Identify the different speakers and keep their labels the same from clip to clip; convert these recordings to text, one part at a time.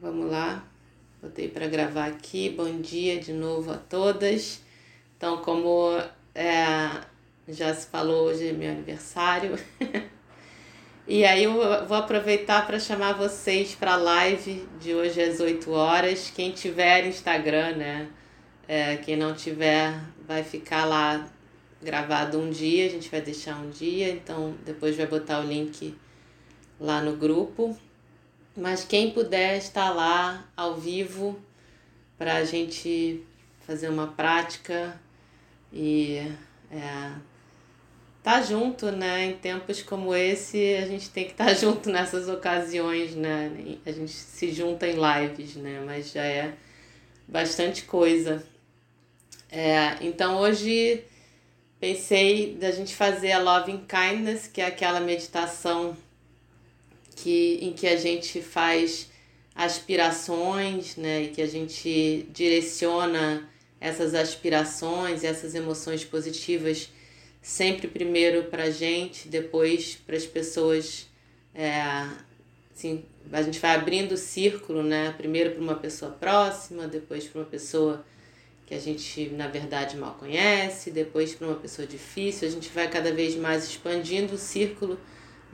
Speaker 1: Vamos lá. Botei para gravar aqui. Bom dia de novo a todas. Então, como é, já se falou, hoje é meu aniversário. e aí eu vou aproveitar para chamar vocês para a live de hoje às 8 horas. Quem tiver Instagram, né? É, quem não tiver, vai ficar lá gravado um dia. A gente vai deixar um dia, então depois vai botar o link lá no grupo. Mas quem puder estar lá ao vivo para a gente fazer uma prática e é, tá junto, né? Em tempos como esse, a gente tem que estar tá junto nessas ocasiões, né? A gente se junta em lives, né? Mas já é bastante coisa. É, então hoje pensei da gente fazer a Loving Kindness, que é aquela meditação que, em que a gente faz aspirações, né, e que a gente direciona essas aspirações, essas emoções positivas sempre primeiro para a gente, depois para as pessoas, é, assim, a gente vai abrindo o círculo, né, primeiro para uma pessoa próxima, depois para uma pessoa que a gente na verdade mal conhece, depois para uma pessoa difícil, a gente vai cada vez mais expandindo o círculo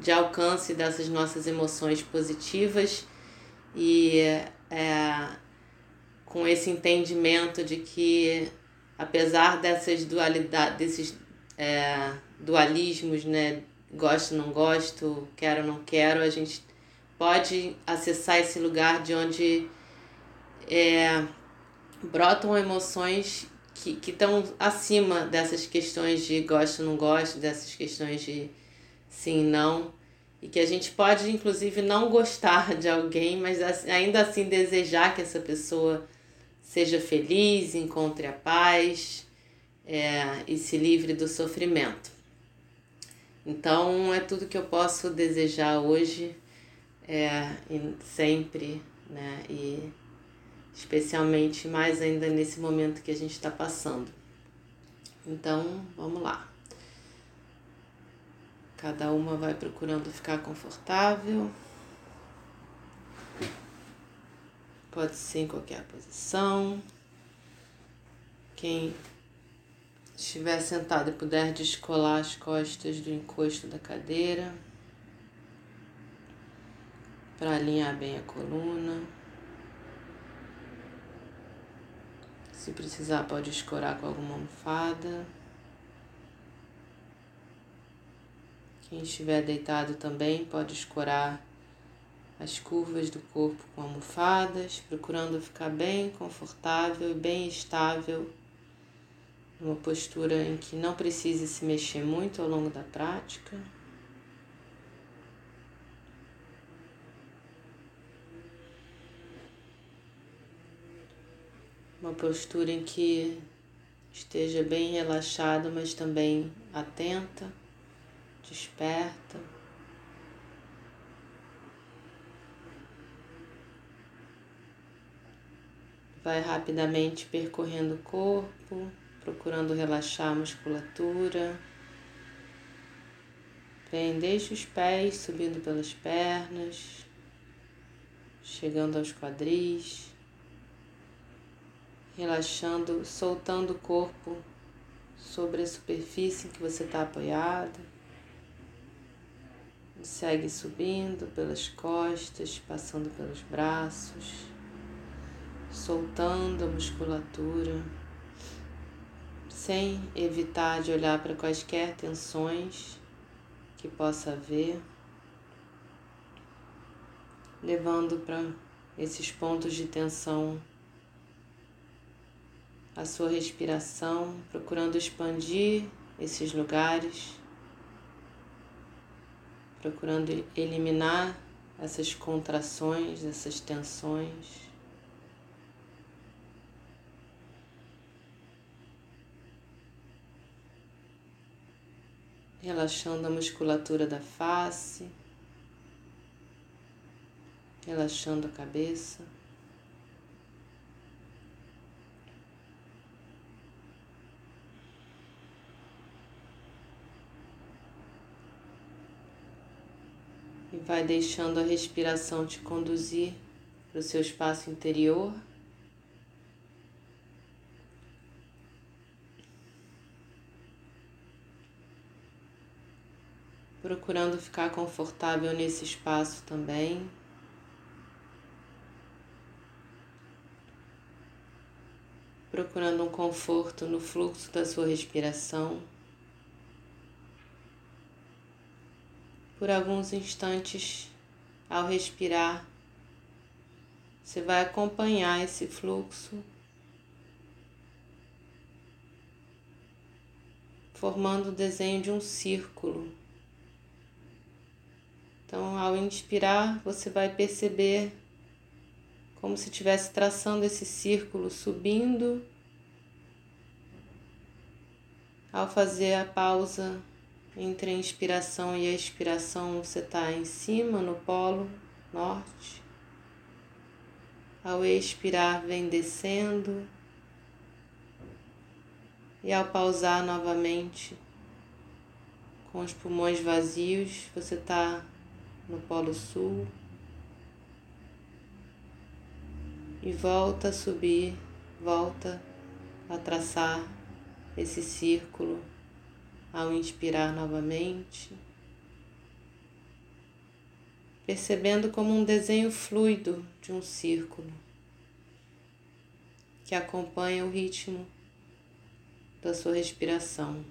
Speaker 1: de alcance dessas nossas emoções positivas e é, com esse entendimento de que apesar dessas dualidades, desses é, dualismos, né, gosto não gosto, quero não quero, a gente pode acessar esse lugar de onde é, brotam emoções que estão acima dessas questões de gosto não gosto, dessas questões de sim, não, e que a gente pode inclusive não gostar de alguém, mas ainda assim desejar que essa pessoa seja feliz, encontre a paz é, e se livre do sofrimento. Então é tudo que eu posso desejar hoje é, sempre, né? E especialmente mais ainda nesse momento que a gente está passando. Então vamos lá. Cada uma vai procurando ficar confortável. Pode ser em qualquer posição. Quem estiver sentado e puder descolar as costas do encosto da cadeira para alinhar bem a coluna. Se precisar, pode escorar com alguma almofada. Quem estiver deitado também pode escorar as curvas do corpo com almofadas, procurando ficar bem confortável e bem estável, numa postura em que não precise se mexer muito ao longo da prática. Uma postura em que esteja bem relaxado, mas também atenta desperta. Vai rapidamente percorrendo o corpo, procurando relaxar a musculatura. Vem desde os pés, subindo pelas pernas, chegando aos quadris, relaxando, soltando o corpo sobre a superfície em que você está apoiado. Segue subindo pelas costas, passando pelos braços, soltando a musculatura, sem evitar de olhar para quaisquer tensões que possa haver, levando para esses pontos de tensão a sua respiração, procurando expandir esses lugares procurando eliminar essas contrações, essas tensões. Relaxando a musculatura da face, relaxando a cabeça. Vai deixando a respiração te conduzir para o seu espaço interior. Procurando ficar confortável nesse espaço também. Procurando um conforto no fluxo da sua respiração. Por alguns instantes, ao respirar, você vai acompanhar esse fluxo, formando o desenho de um círculo. Então, ao inspirar, você vai perceber como se estivesse traçando esse círculo, subindo. Ao fazer a pausa entre a inspiração e a expiração, você está em cima, no polo norte. Ao expirar, vem descendo. E ao pausar novamente, com os pulmões vazios, você está no Polo Sul. E volta a subir, volta a traçar esse círculo ao inspirar novamente percebendo como um desenho fluido de um círculo que acompanha o ritmo da sua respiração.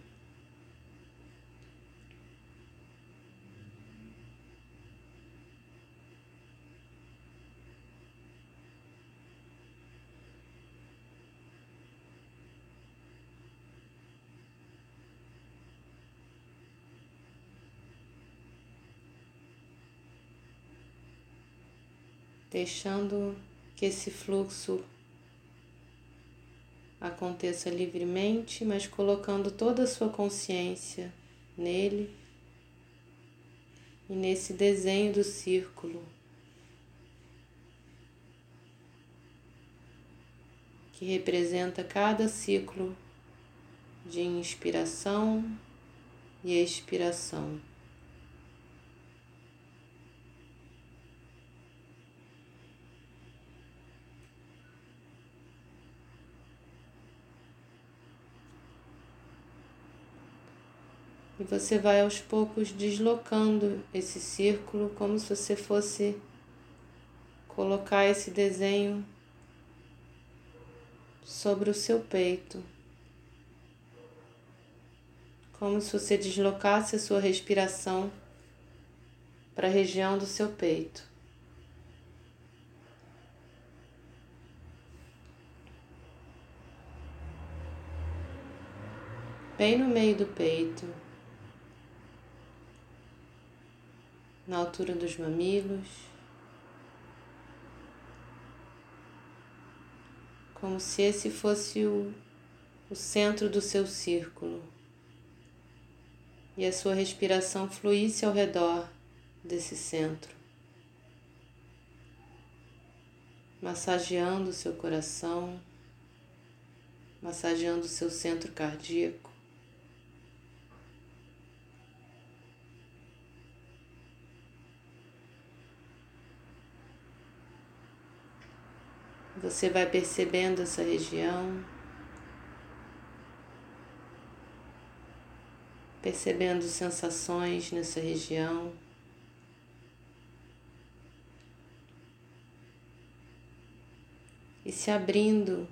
Speaker 1: Deixando que esse fluxo aconteça livremente, mas colocando toda a sua consciência nele e nesse desenho do círculo que representa cada ciclo de inspiração e expiração. E você vai aos poucos deslocando esse círculo como se você fosse colocar esse desenho sobre o seu peito. Como se você deslocasse a sua respiração para a região do seu peito. Bem no meio do peito. Na altura dos mamilos, como se esse fosse o, o centro do seu círculo. E a sua respiração fluísse ao redor desse centro, massageando o seu coração, massageando o seu centro cardíaco. Você vai percebendo essa região, percebendo sensações nessa região. E se abrindo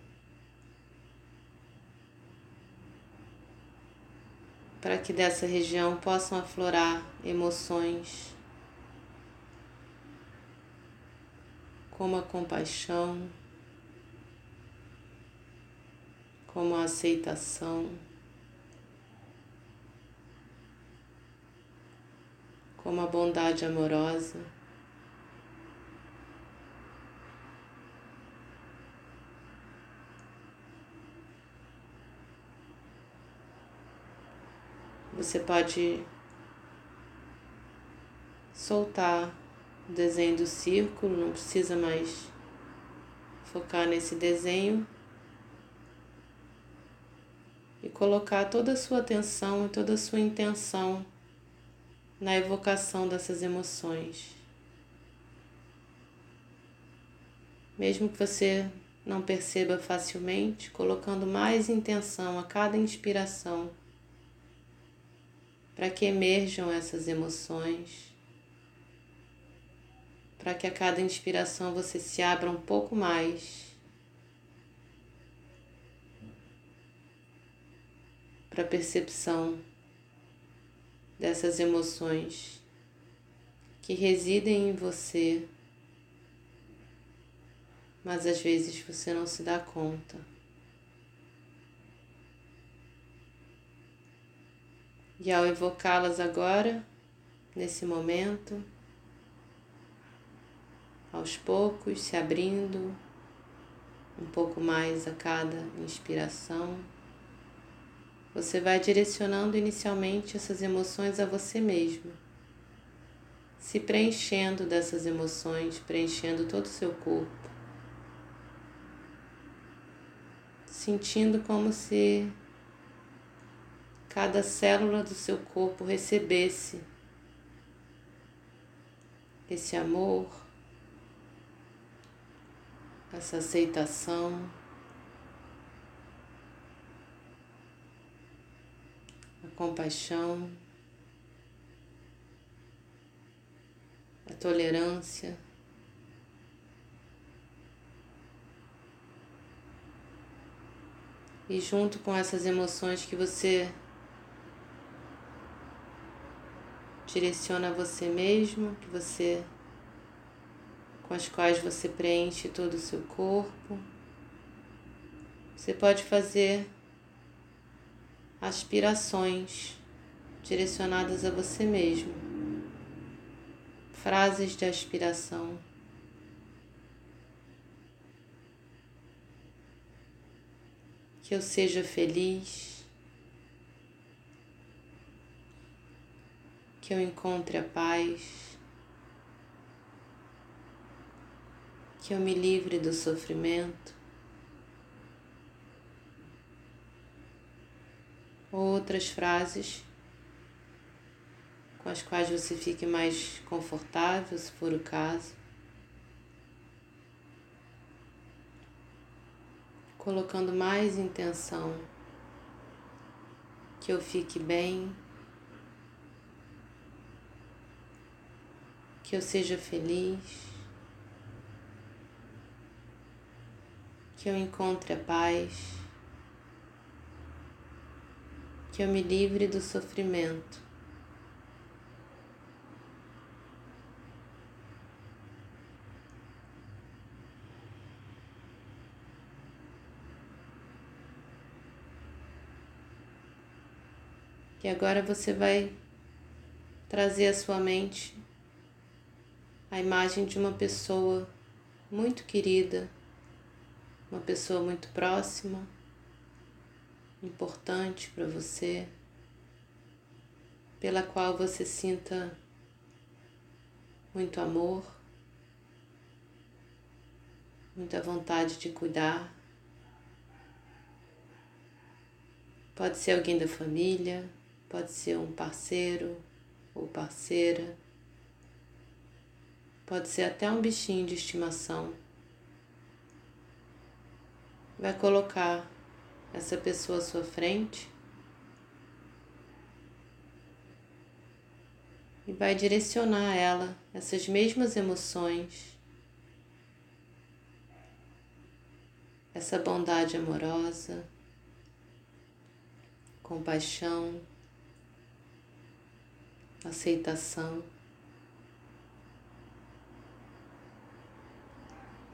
Speaker 1: para que dessa região possam aflorar emoções como a compaixão. Como a aceitação, como a bondade amorosa. Você pode soltar o desenho do círculo, não precisa mais focar nesse desenho e colocar toda a sua atenção e toda a sua intenção na evocação dessas emoções. mesmo que você não perceba facilmente, colocando mais intenção a cada inspiração, para que emerjam essas emoções, para que a cada inspiração você se abra um pouco mais. Para a percepção dessas emoções que residem em você mas às vezes você não se dá conta. E ao evocá-las agora, nesse momento, aos poucos se abrindo um pouco mais a cada inspiração, você vai direcionando inicialmente essas emoções a você mesmo, se preenchendo dessas emoções, preenchendo todo o seu corpo. sentindo como se cada célula do seu corpo recebesse esse amor, essa aceitação, compaixão, a tolerância. E junto com essas emoções que você direciona a você mesmo, que você com as quais você preenche todo o seu corpo. Você pode fazer aspirações direcionadas a você mesmo. Frases de aspiração. que eu seja feliz, que eu encontre a paz, que eu me livre do sofrimento. Outras frases com as quais você fique mais confortável, se for o caso. colocando mais intenção, que eu fique bem, que eu seja feliz, que eu encontre a paz, que eu me livre do sofrimento. E agora você vai trazer à sua mente a imagem de uma pessoa muito querida, uma pessoa muito próxima, importante para você, pela qual você sinta muito amor, muita vontade de cuidar. Pode ser alguém da família, Pode ser um parceiro ou parceira. Pode ser até um bichinho de estimação. Vai colocar essa pessoa à sua frente e vai direcionar a ela essas mesmas emoções, essa bondade amorosa, compaixão aceitação.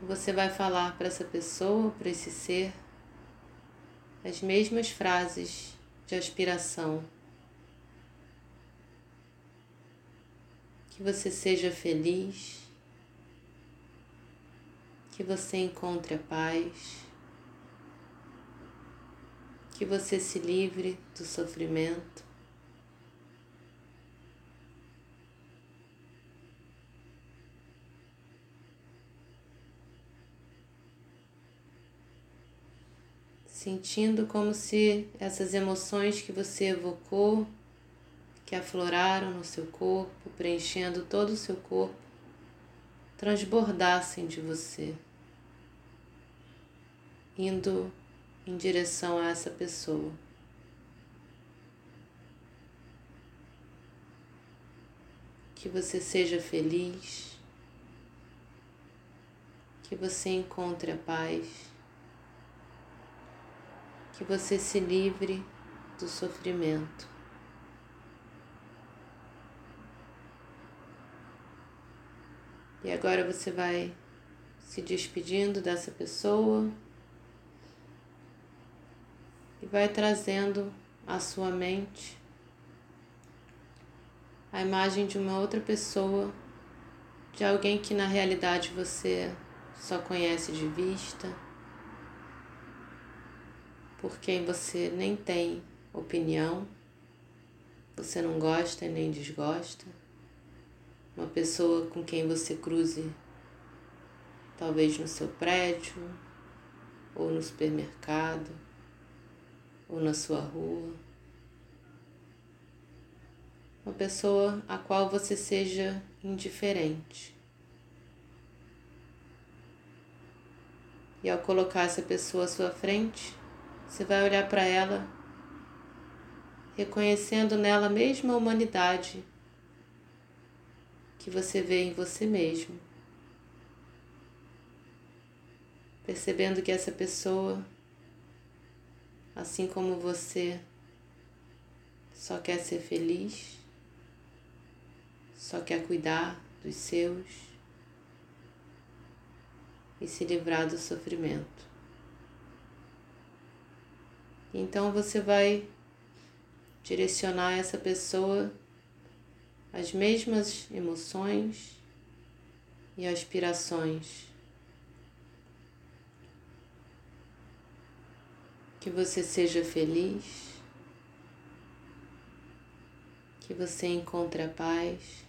Speaker 1: Você vai falar para essa pessoa, para esse ser, as mesmas frases de aspiração. Que você seja feliz, que você encontre a paz, que você se livre do sofrimento. Sentindo como se essas emoções que você evocou, que afloraram no seu corpo, preenchendo todo o seu corpo, transbordassem de você. indo em direção a essa pessoa. Que você seja feliz, que você encontre a paz, que você se livre do sofrimento. E agora você vai se despedindo dessa pessoa e vai trazendo à sua mente a imagem de uma outra pessoa, de alguém que na realidade você só conhece de vista, por quem você nem tem opinião, você não gosta e nem desgosta, uma pessoa com quem você cruze talvez no seu prédio, ou no supermercado, ou na sua rua. Uma pessoa a qual você seja indiferente. E ao colocar essa pessoa à sua frente, você vai olhar para ela, reconhecendo nela a mesma humanidade que você vê em você mesmo. Percebendo que essa pessoa, assim como você, só quer ser feliz, só quer cuidar dos seus e se livrar do sofrimento. Então você vai direcionar essa pessoa as mesmas emoções e aspirações. Que você seja feliz, que você encontre a paz,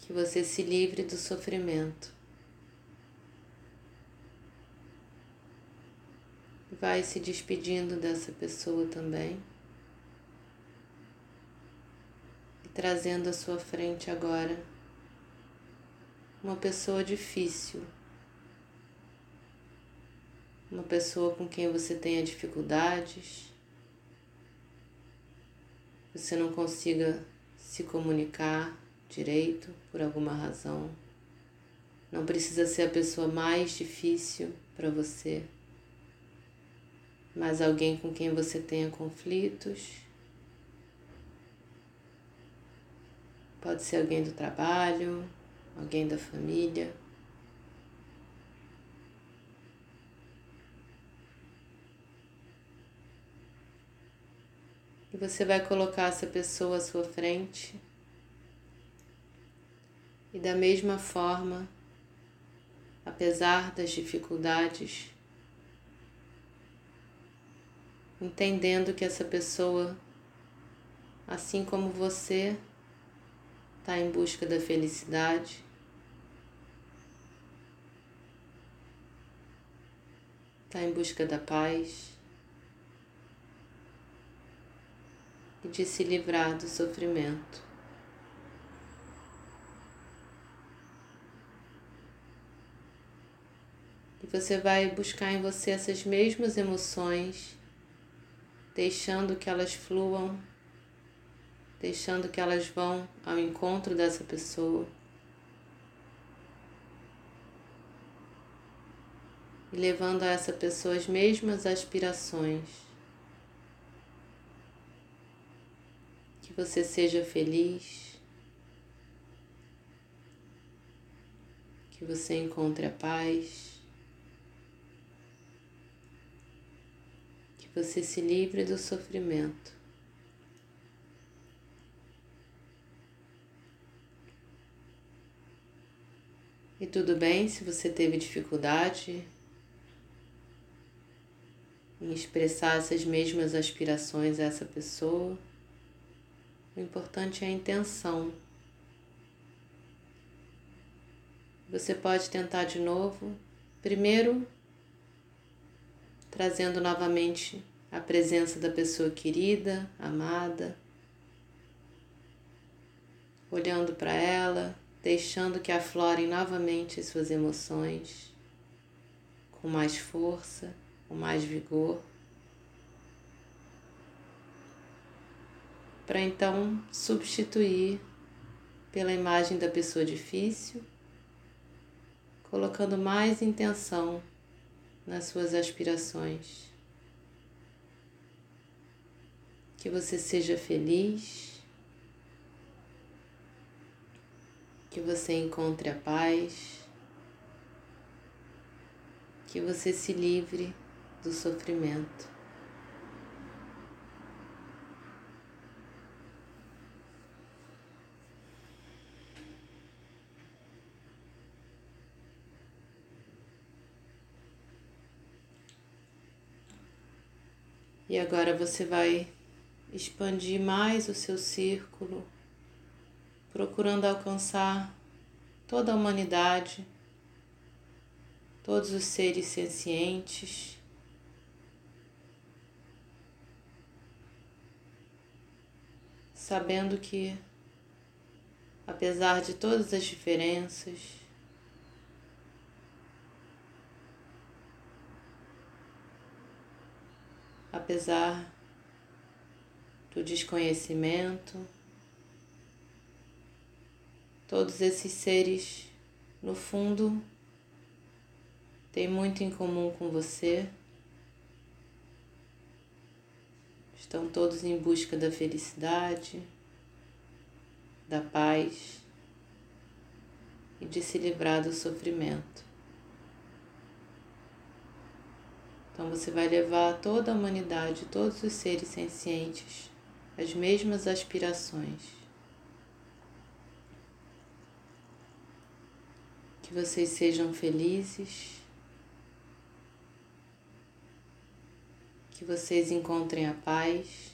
Speaker 1: que você se livre do sofrimento. Vai se despedindo dessa pessoa também. trazendo à sua frente agora uma pessoa difícil, uma pessoa com quem você tenha dificuldades, você não consiga se comunicar direito por alguma razão. Não precisa ser a pessoa mais difícil para você, mas alguém com quem você tenha conflitos Pode ser alguém do trabalho, alguém da família. E você vai colocar essa pessoa à sua frente. E da mesma forma, apesar das dificuldades, entendendo que essa pessoa, assim como você, está em busca da felicidade. Está em busca da paz e de se livrar do sofrimento. E você vai buscar em você essas mesmas emoções, deixando que elas fluam deixando que elas vão ao encontro dessa pessoa. E levando a essa pessoa as mesmas aspirações. Que você seja feliz. Que você encontre a paz. Que você se livre do sofrimento. E tudo bem se você teve dificuldade em expressar essas mesmas aspirações a essa pessoa. O importante é a intenção. Você pode tentar de novo, primeiro trazendo novamente a presença da pessoa querida, amada, olhando para ela, deixando que aflorem novamente suas emoções, com mais força, com mais vigor. Para então substituir pela imagem da pessoa difícil, colocando mais intenção nas suas aspirações. Que você seja feliz, que você encontre a paz, que você se livre do sofrimento. E agora você vai expandir mais o seu círculo, procurando alcançar toda a humanidade, todos os seres sencientes. Sabendo que, apesar de todas as diferenças, apesar do desconhecimento, todos esses seres, no fundo, têm muito em comum com você. Estão todos em busca da felicidade, da paz e de se livrar do sofrimento. Então você vai levar toda a humanidade, todos os seres sencientes, as mesmas aspirações. Que vocês sejam felizes, que vocês encontrem a paz,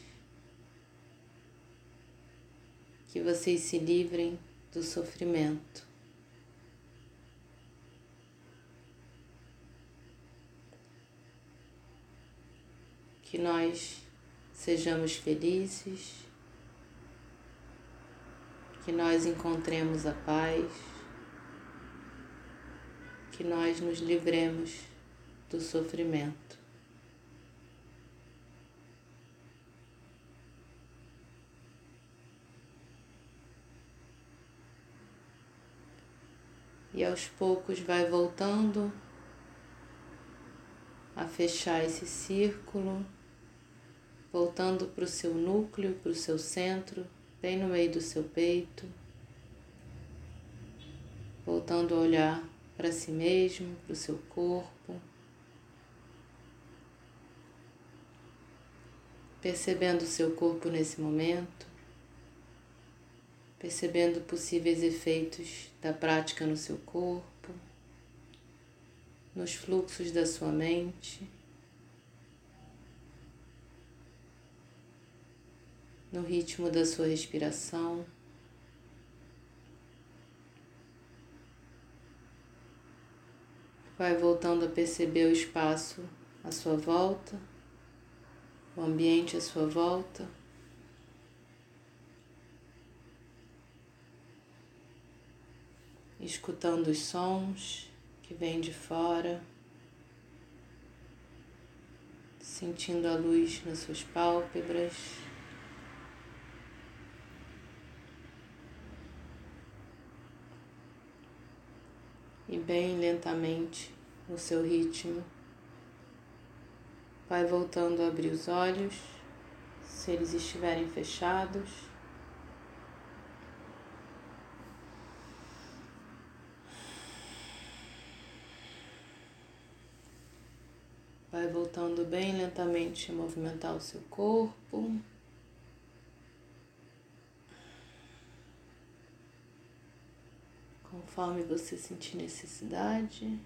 Speaker 1: que vocês se livrem do sofrimento. Que nós sejamos felizes, que nós encontremos a paz, que nós nos livremos do sofrimento. E aos poucos vai voltando a fechar esse círculo voltando para o seu núcleo, para o seu centro, bem no meio do seu peito, voltando a olhar para si mesmo, para o seu corpo, percebendo o seu corpo nesse momento, percebendo possíveis efeitos da prática no seu corpo, nos fluxos da sua mente. No ritmo da sua respiração. Vai voltando a perceber o espaço à sua volta, o ambiente à sua volta. Escutando os sons que vêm de fora, sentindo a luz nas suas pálpebras. Bem lentamente, no seu ritmo. Vai voltando a abrir os olhos, se eles estiverem fechados. Vai voltando bem lentamente a movimentar o seu corpo. Conforme você sentir necessidade.